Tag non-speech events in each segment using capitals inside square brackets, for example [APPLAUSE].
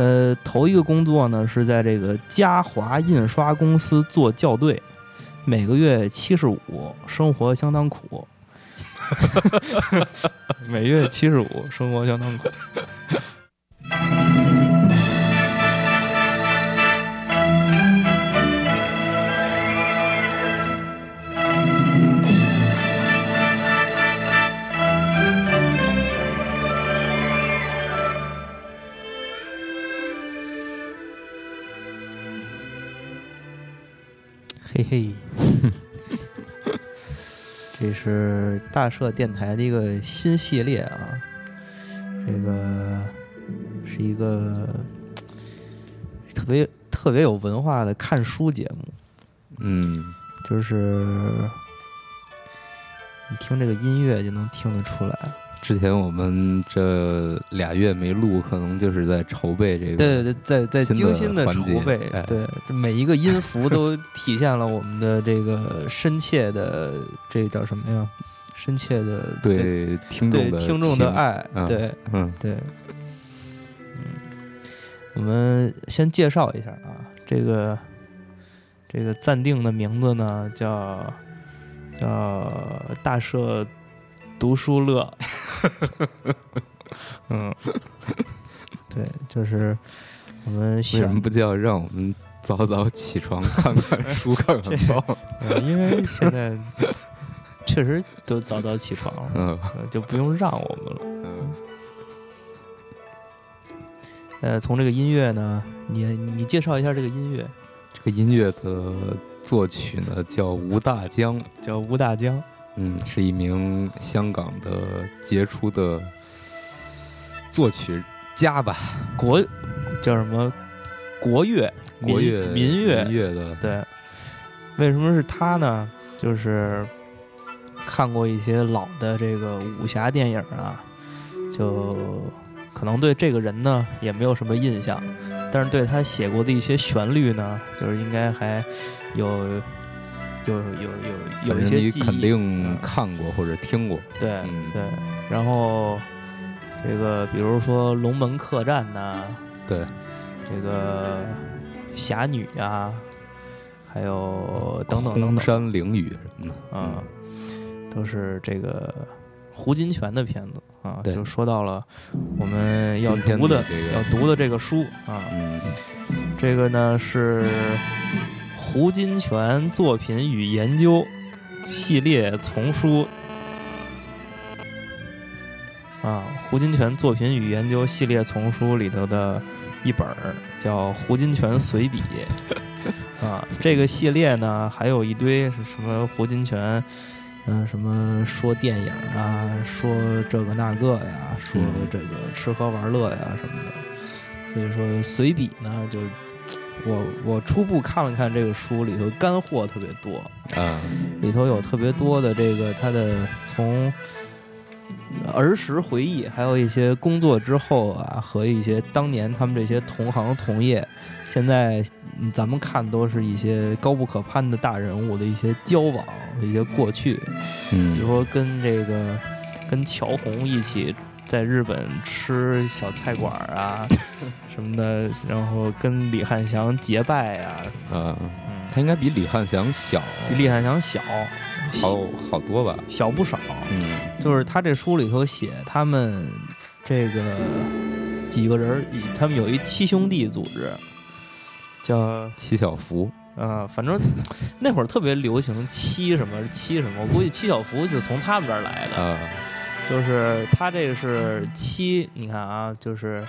他头一个工作呢是在这个嘉华印刷公司做校对，每个月七十五，生活相当苦。[LAUGHS] 每月七十五，生活相当苦。嘿嘿，[LAUGHS] 这是大社电台的一个新系列啊，这个是一个特别特别有文化的看书节目，嗯，就是你听这个音乐就能听得出来。之前我们这俩月没录，可能就是在筹备这个，对对对，在在精心的筹备，哎。对，这每一个音符都体现了我们的这个深切的，这叫什么呀？深切的对听众的对听众的，爱，嗯对嗯，对，嗯，我们先介绍一下啊，这个这个暂定的名字呢叫叫大社读书乐，[LAUGHS] 嗯，[LAUGHS] 对，就是我们为什么不叫让我们早早起床看看书看看报？[LAUGHS] 呃，因为现在确实都早早起床了，嗯。呃就不用让我们了。嗯，呃，从这个音乐呢，你你介绍一下这个音乐，这个音乐的作曲呢叫吴大江，叫吴大江，嗯，是一名香港的杰出的作曲家吧，国叫什么国乐、民国乐民乐，民乐的，对。为什么是他呢？就是看过一些老的这个武侠电影啊，就可能对这个人呢也没有什么印象，但是对他写过的一些旋律呢，就是应该还有有有有有一些记忆。肯定看过或者听过，对、嗯对，然后这个比如说《龙门客栈》呐，对，这个侠女啊，还有等等等空等山灵雨什么的，啊，都是这个胡金铨的片子啊，就说到了我们要读的的这个要读的这个书啊，嗯，这个呢是胡金铨作品与研究系列丛书。啊，胡金铨作品与研究系列丛书里头的一本儿叫《胡金铨随笔》[LAUGHS] 啊，这个系列呢还有一堆是什么胡金铨。嗯，什么说电影啊，说这个那个呀，说嗯这个吃喝玩乐呀什么的，所以说随笔呢，就我我初步看了看这个书里头干货特别多，啊，里头有特别多的这个他的从儿时回忆，还有一些工作之后啊，和一些当年他们这些同行同业，现在嗯咱们看都是一些高不可攀的大人物的一些交往，一些过去，嗯比如嗯，说跟这个跟乔红一起在日本吃小菜馆儿啊 [LAUGHS] 什么的，然后跟李汉祥结拜呀、啊，嗯，他应该比李汉祥小，比李汉祥小，好好多吧，小不少。嗯，就是他这书里头写他们这个几个人儿，他们有一七兄弟组织，叫七小福，呃，反正那会儿特别流行七什么七什么，我估计七小福就是从他们这儿来的。啊，就是他这个是七，你看啊，就是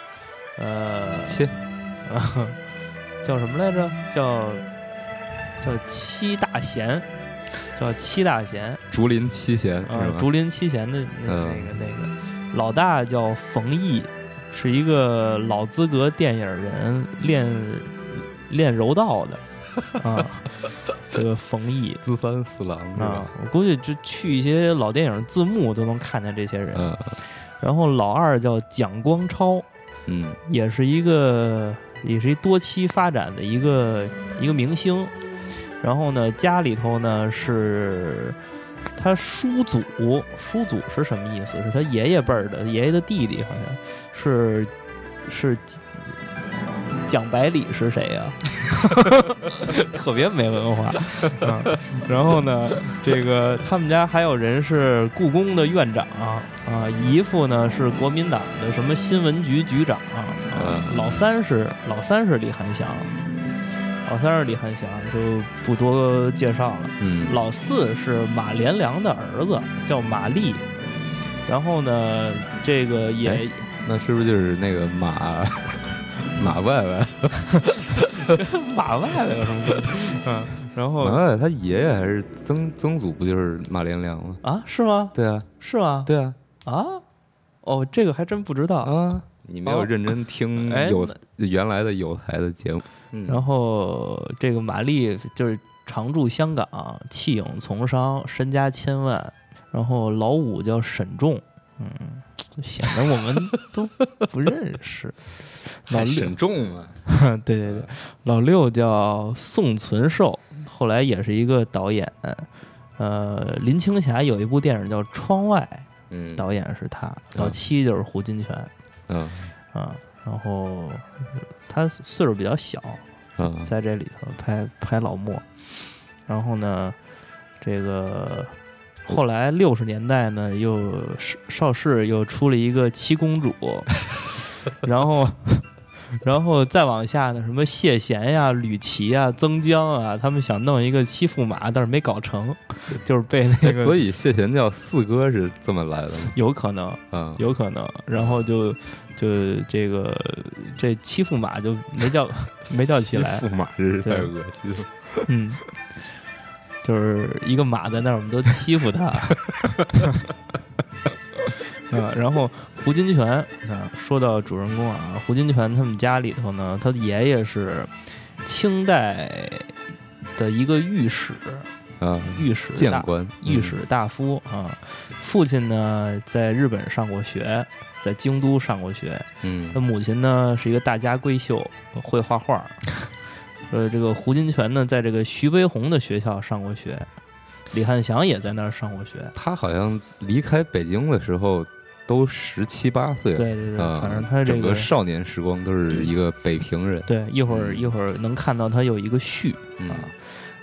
呃，七，呃，叫什么来着？叫叫七大贤，叫七大贤。竹林七贤竹林七贤的那那嗯个那个老大叫冯毅，是一个老资格电影人，练练柔道的啊。[LAUGHS] 这个冯毅资三四郎是啊？，我估计就去一些老电影字幕都能看见这些人。嗯然后老二叫蒋光超，嗯也是一个也是一多期发展的一个一个明星。然后呢，家里头呢是他叔祖，叔祖是什么意思？是他爷爷辈儿的，爷爷的弟弟，好像是是蒋百里是谁呀、[LAUGHS] 特别没文化。[LAUGHS] 啊，然后呢，这个他们家还有人是故宫的院长啊，姨父呢是国民党的什么新闻局局长啊，嗯老三是老三是李翰祥，老三是李翰祥就不多介绍了。嗯，老四是马连良的儿子，叫马立。然后呢，这个也哎那是不是就是那个马马外外？[LAUGHS] 马外外有什么？嗯，然后马外外他爷爷还是曾曾祖不就是马连良吗？啊，是吗？对啊，是吗？对啊，啊，哦，这个还真不知道。啊，你没有哦认真听哎有原来的有台的节目，嗯然后这个马丽就是常驻香港，弃影从商，身家千万。然后老五叫沈仲，嗯，显得我们都不认识。[LAUGHS] 老六还沈重啊，[LAUGHS] 对对对，老六叫宋存寿，后来也是一个导演。呃，林青霞有一部电影叫《窗外嗯》，，导演是他。老七就是胡金铨嗯啊，然后他岁数比较小，嗯，在这里头拍拍老莫。然后呢，这个后来六十年代呢，又邵邵氏又出了一个七公主，[LAUGHS] 然后。然后再往下呢，什么谢贤呀、吕琦呀、曾江啊，他们想弄一个七驸马，但是没搞成，就是被那哎个，所以谢贤叫四哥是这么来的吗？有可能，嗯，有可能，然后就就这个这七驸马就没叫没叫起来，驸马真是太恶心了。[LAUGHS] 嗯，就是一个马在那儿，我们都欺负他。[LAUGHS] 啊，然后胡金铨啊，说到主人公啊，胡金铨他们家里头呢，他的爷爷是清代的一个御史，啊，御史大谏官，御史大夫啊，父亲呢在日本上过学，在京都上过学，嗯，他母亲呢是一个大家闺秀，会画画。呃，这个胡金铨呢，在这个徐悲鸿的学校上过学，李翰祥也在那儿上过学。他好像离开北京的时候都十七八岁了，对对对，啊，反正他这个整个少年时光都是一个北平人，对，一会儿嗯。一会儿能看到他有一个序嗯。啊，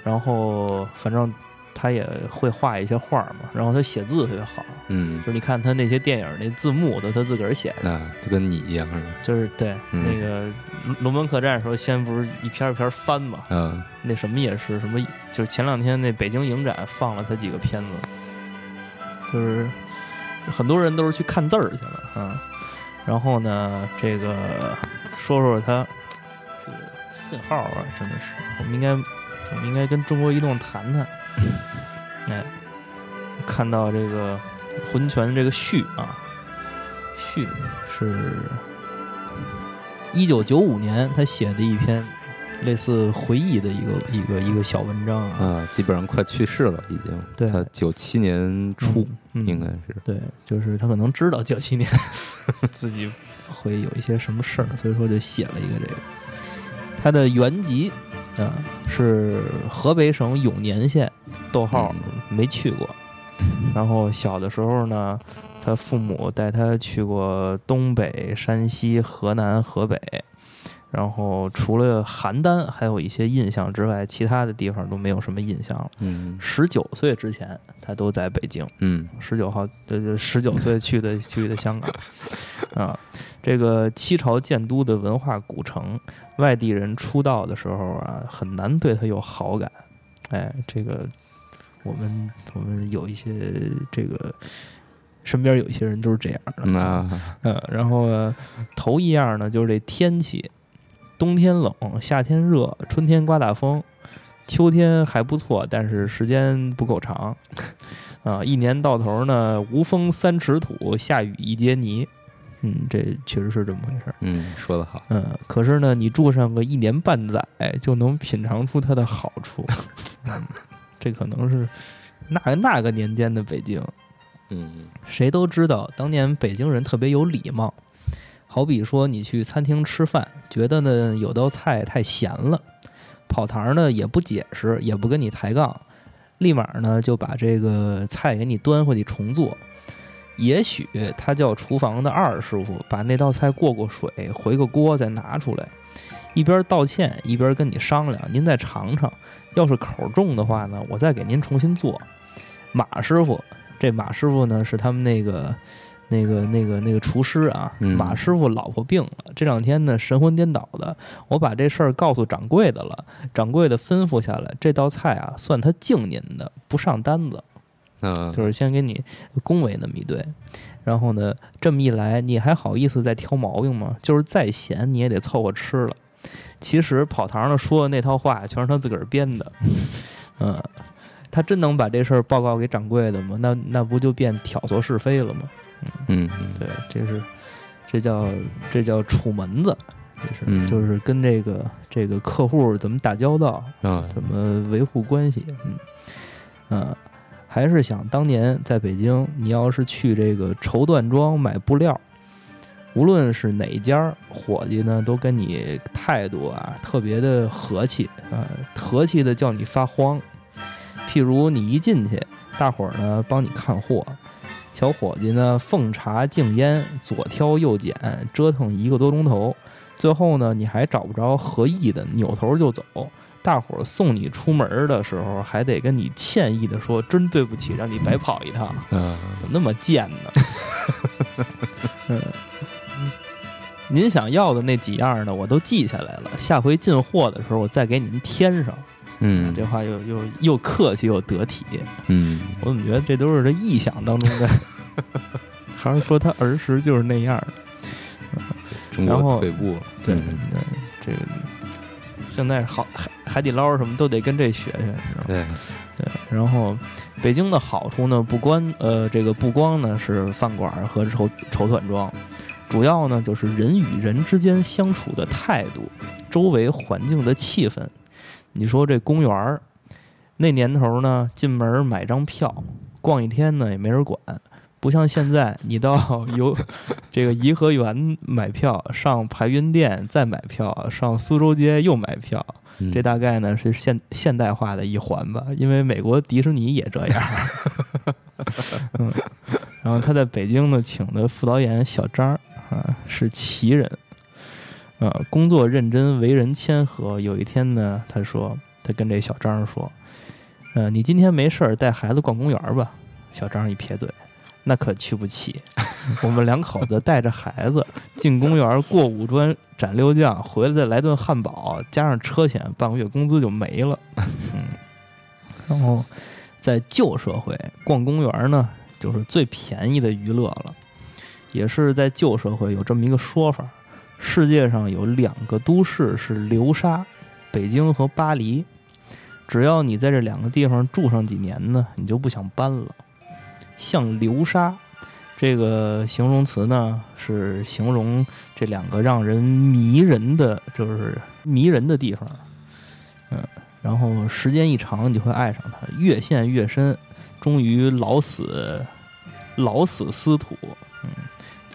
然后反正他也会画一些画嘛，然后他写字特别好，嗯就，是你看他那些电影那字幕都他自个儿写的，那就跟你一样是吧？就是对嗯那个龙龙门客栈的时候，先不是一篇一篇翻嘛，嗯那什么也是什么，就是前两天那北京影展放了他几个片子，就是很多人都是去看字儿去了啊。然后呢，这个说说他这个信号啊，真的是，我们应该我们应该跟中国移动谈谈。[LAUGHS] 哎，看到这个魂泉这个序啊，序是一九九五年他写的一篇类似回忆的一个一个一个小文章啊，啊，基本上快去世了，已经。对。他九七年初嗯。应该是，对，就是他可能知道九七年 [LAUGHS] 自己会有一些什么事儿，所以说就写了一个这个。他的原籍啊是河北省永年县，逗号没去过。然后小的时候呢，他父母带他去过东北、山西、河南、河北。然后除了邯郸还有一些印象之外，其他的地方都没有什么印象了。嗯十九岁之前，他都在北京。嗯十九号，对对，十九岁去的 [LAUGHS] 去的香港，啊，这个七朝建都的文化古城，外地人出道的时候啊，很难对他有好感。哎，这个我们我们有一些这个身边有一些人都是这样的，那嗯，然后，头一样呢就是这天气，冬天冷，夏天热，春天刮大风，秋天还不错，但是时间不够长。[LAUGHS] 啊，一年到头呢，无风三尺土，下雨一截泥。嗯，这确实是这么回事儿。嗯，说的好，嗯，可是呢，你住上个一年半载，就能品尝出它的好处。[LAUGHS] 嗯，这可能是那那个年间的北京。嗯谁都知道，当年北京人特别有礼貌。好比说，你去餐厅吃饭，觉得呢有道菜太咸了，跑堂呢也不解释，也不跟你抬杠，立马呢就把这个菜给你端回去重做。也许他叫厨房的二师傅把那道菜过过水，回个锅再拿出来；一边道歉一边跟你商量，您再尝尝，要是口重的话呢，我再给您重新做。马师傅，这马师傅呢是他们那个。那个、那个、那个厨师啊，嗯马师傅老婆病了，这两天呢神魂颠倒的。我把这事儿告诉掌柜的了，掌柜的吩咐下来，这道菜啊算他敬您的，不上单子，嗯，就是先给你恭维那么一顿。然后呢，这么一来，你还好意思再挑毛病吗？就是再咸你也得凑合吃了。其实跑堂上说的那套话全是他自个儿编的，[LAUGHS] 嗯，他真能把这事儿报告给掌柜的吗？那那不就变挑唆是非了吗？嗯，嗯对，这是这叫这叫楚门子，就是、嗯。就是跟这个这个客户怎么打交道，啊，怎么维护关系，嗯。嗯、还是想当年在北京，你要是去这个绸缎庄买布料，无论是哪家儿伙计呢，都跟你态度啊特别的和气啊、和气的叫你发慌。譬如你一进去，大伙儿呢帮你看货，小伙计呢奉茶敬烟，左挑右拣，折腾一个多钟头，最后呢你还找不着合意的，扭头就走。大伙儿送你出门儿的时候，还得跟你歉意的说：“真对不起，让你白跑一趟。”嗯，怎么那么贱呢？[LAUGHS] [LAUGHS] 嗯，您想要的那几样呢，我都记下来了。下回进货的时候，我再给您添上。嗯，这话又又又客气又得体，嗯，我怎么觉得这都是他臆想当中的？[LAUGHS] 还是说他儿时就是那样的？中然后国退步了，对，嗯对这个现在好海海底捞什么都得跟这学学？对，对，然后北京的好处呢，不光呃这个不光呢是饭馆儿和绸绸缎庄，主要呢就是人与人之间相处的态度，周围环境的气氛。你说这公园儿那年头呢，进门儿买张票，逛一天呢也没人管。不像现在，你到 [LAUGHS] 游 [LAUGHS] 这个颐和园买票，上排云殿再买票，上苏州街又买票，嗯这大概呢是现现代化的一环吧，因为美国迪士尼也这样。[LAUGHS] 嗯，然后他在北京呢请的副导演小张儿啊是奇人，呃，工作认真，为人谦和。有一天呢，他说他跟这小张说，呃，你今天没事儿带孩子逛公园吧？小张一撇嘴。那可去不起，[LAUGHS] 我们两口子带着孩子进公园过五关斩六将，回来再来顿汉堡，加上车钱，半个月工资就没了。[LAUGHS] 嗯，然后在旧社会逛公园呢，就是最便宜的娱乐了，也是在旧社会有这么一个说法：世界上有两个都市是流沙，北京和巴黎。只要你在这两个地方住上几年呢，你就不想搬了。像流沙这个形容词呢，是形容这两个让人迷人的，就是迷人的地方。嗯，然后时间一长，你就会爱上它，越陷越深，终于老死老死司徒。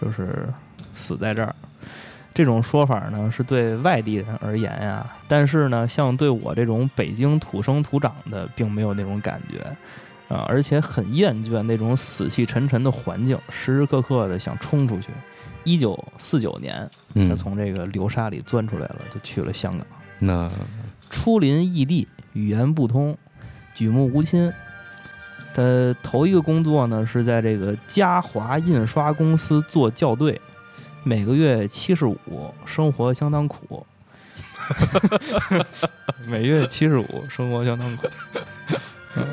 嗯，就是死在这儿。这种说法呢，是对外地人而言呀，但是呢，像对我这种北京土生土长的，并没有那种感觉。啊，而且很厌倦那种死气沉沉的环境，时时刻刻的想冲出去。一九四九年，他嗯，从这个流沙里钻出来了，就去了香港。那初临异地，语言不通，举目无亲。他头一个工作呢，是在这个嘉华印刷公司做校对，每个月七十五，生活相当苦。[LAUGHS] 每月七十五，生活相当苦。嗯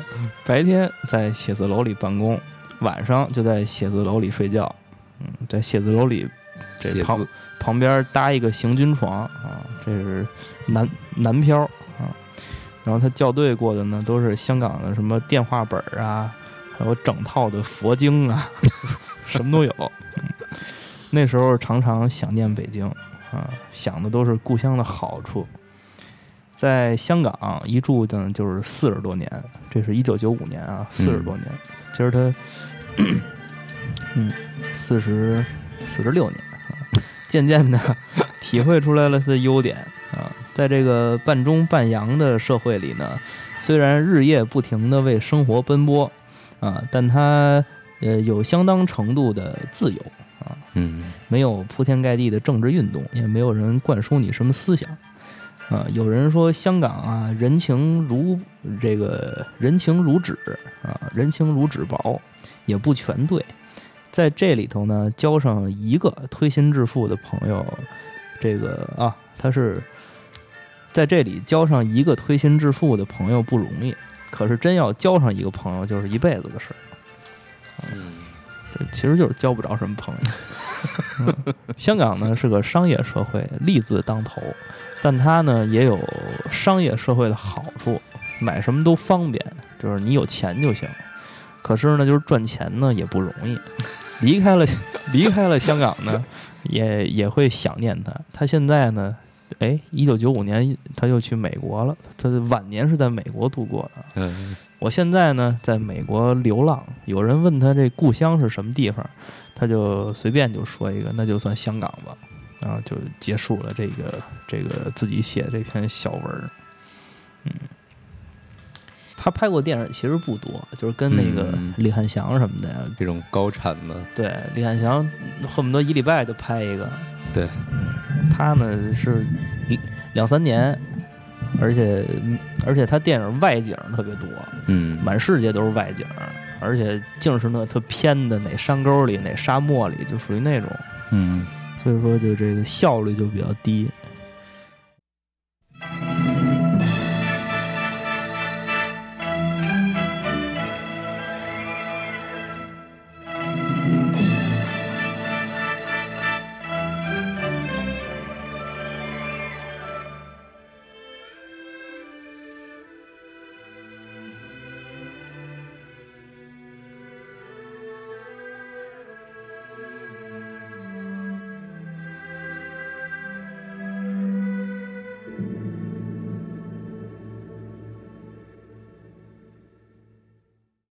白天在写字楼里办公，晚上就在写字楼里睡觉。嗯，在写字楼里这旁，旁边搭一个行军床啊，这是南南漂啊。然后他校对过的呢，都是香港的什么电话本儿啊，还有整套的佛经啊，[LAUGHS] 什么都有。嗯那时候常常想念北京啊，想的都是故乡的好处。在香港一住呢就是四十多年，这是一九九五年啊，四十多年。其实他，嗯，四十四十六年啊，渐渐的 [LAUGHS] 体会出来了他的优点啊。在这个半中半洋的社会里呢，虽然日夜不停地为生活奔波啊，但他呃有相当程度的自由啊，嗯没有铺天盖地的政治运动，也没有人灌输你什么思想。啊，有人说香港啊，人情如这个人情如纸啊，人情如纸薄，也不全对。在这里头呢，交上一个推心置腹的朋友，这个啊，他是在这里交上一个推心置腹的朋友不容易，可是真要交上一个朋友，就是一辈子的事儿。嗯这其实就是交不着什么朋友。嗯 [LAUGHS] 香港呢是个商业社会，利字当头，但它呢也有商业社会的好处，买什么都方便，就是你有钱就行。可是呢，就是赚钱呢也不容易。离开了离开了香港呢，也也会想念他。他现在呢，哎，一九九五年他又去美国了，他的晚年是在美国度过的。嗯我现在呢，在美国流浪。有人问他这故乡是什么地方，他就随便就说一个，那就算香港吧。然后就结束了这个这个自己写这篇小文儿。嗯，他拍过电影其实不多，就是跟那个嗯李汉祥什么的呀。这种高产的，对，李汉祥恨不得一礼拜就拍一个。对嗯，他呢是一两三年，而且而且他电影外景特别多。嗯满世界都是外景，而且净是那特偏的，哪山沟里、哪沙漠里，就属于那种，嗯所以说就这个效率就比较低。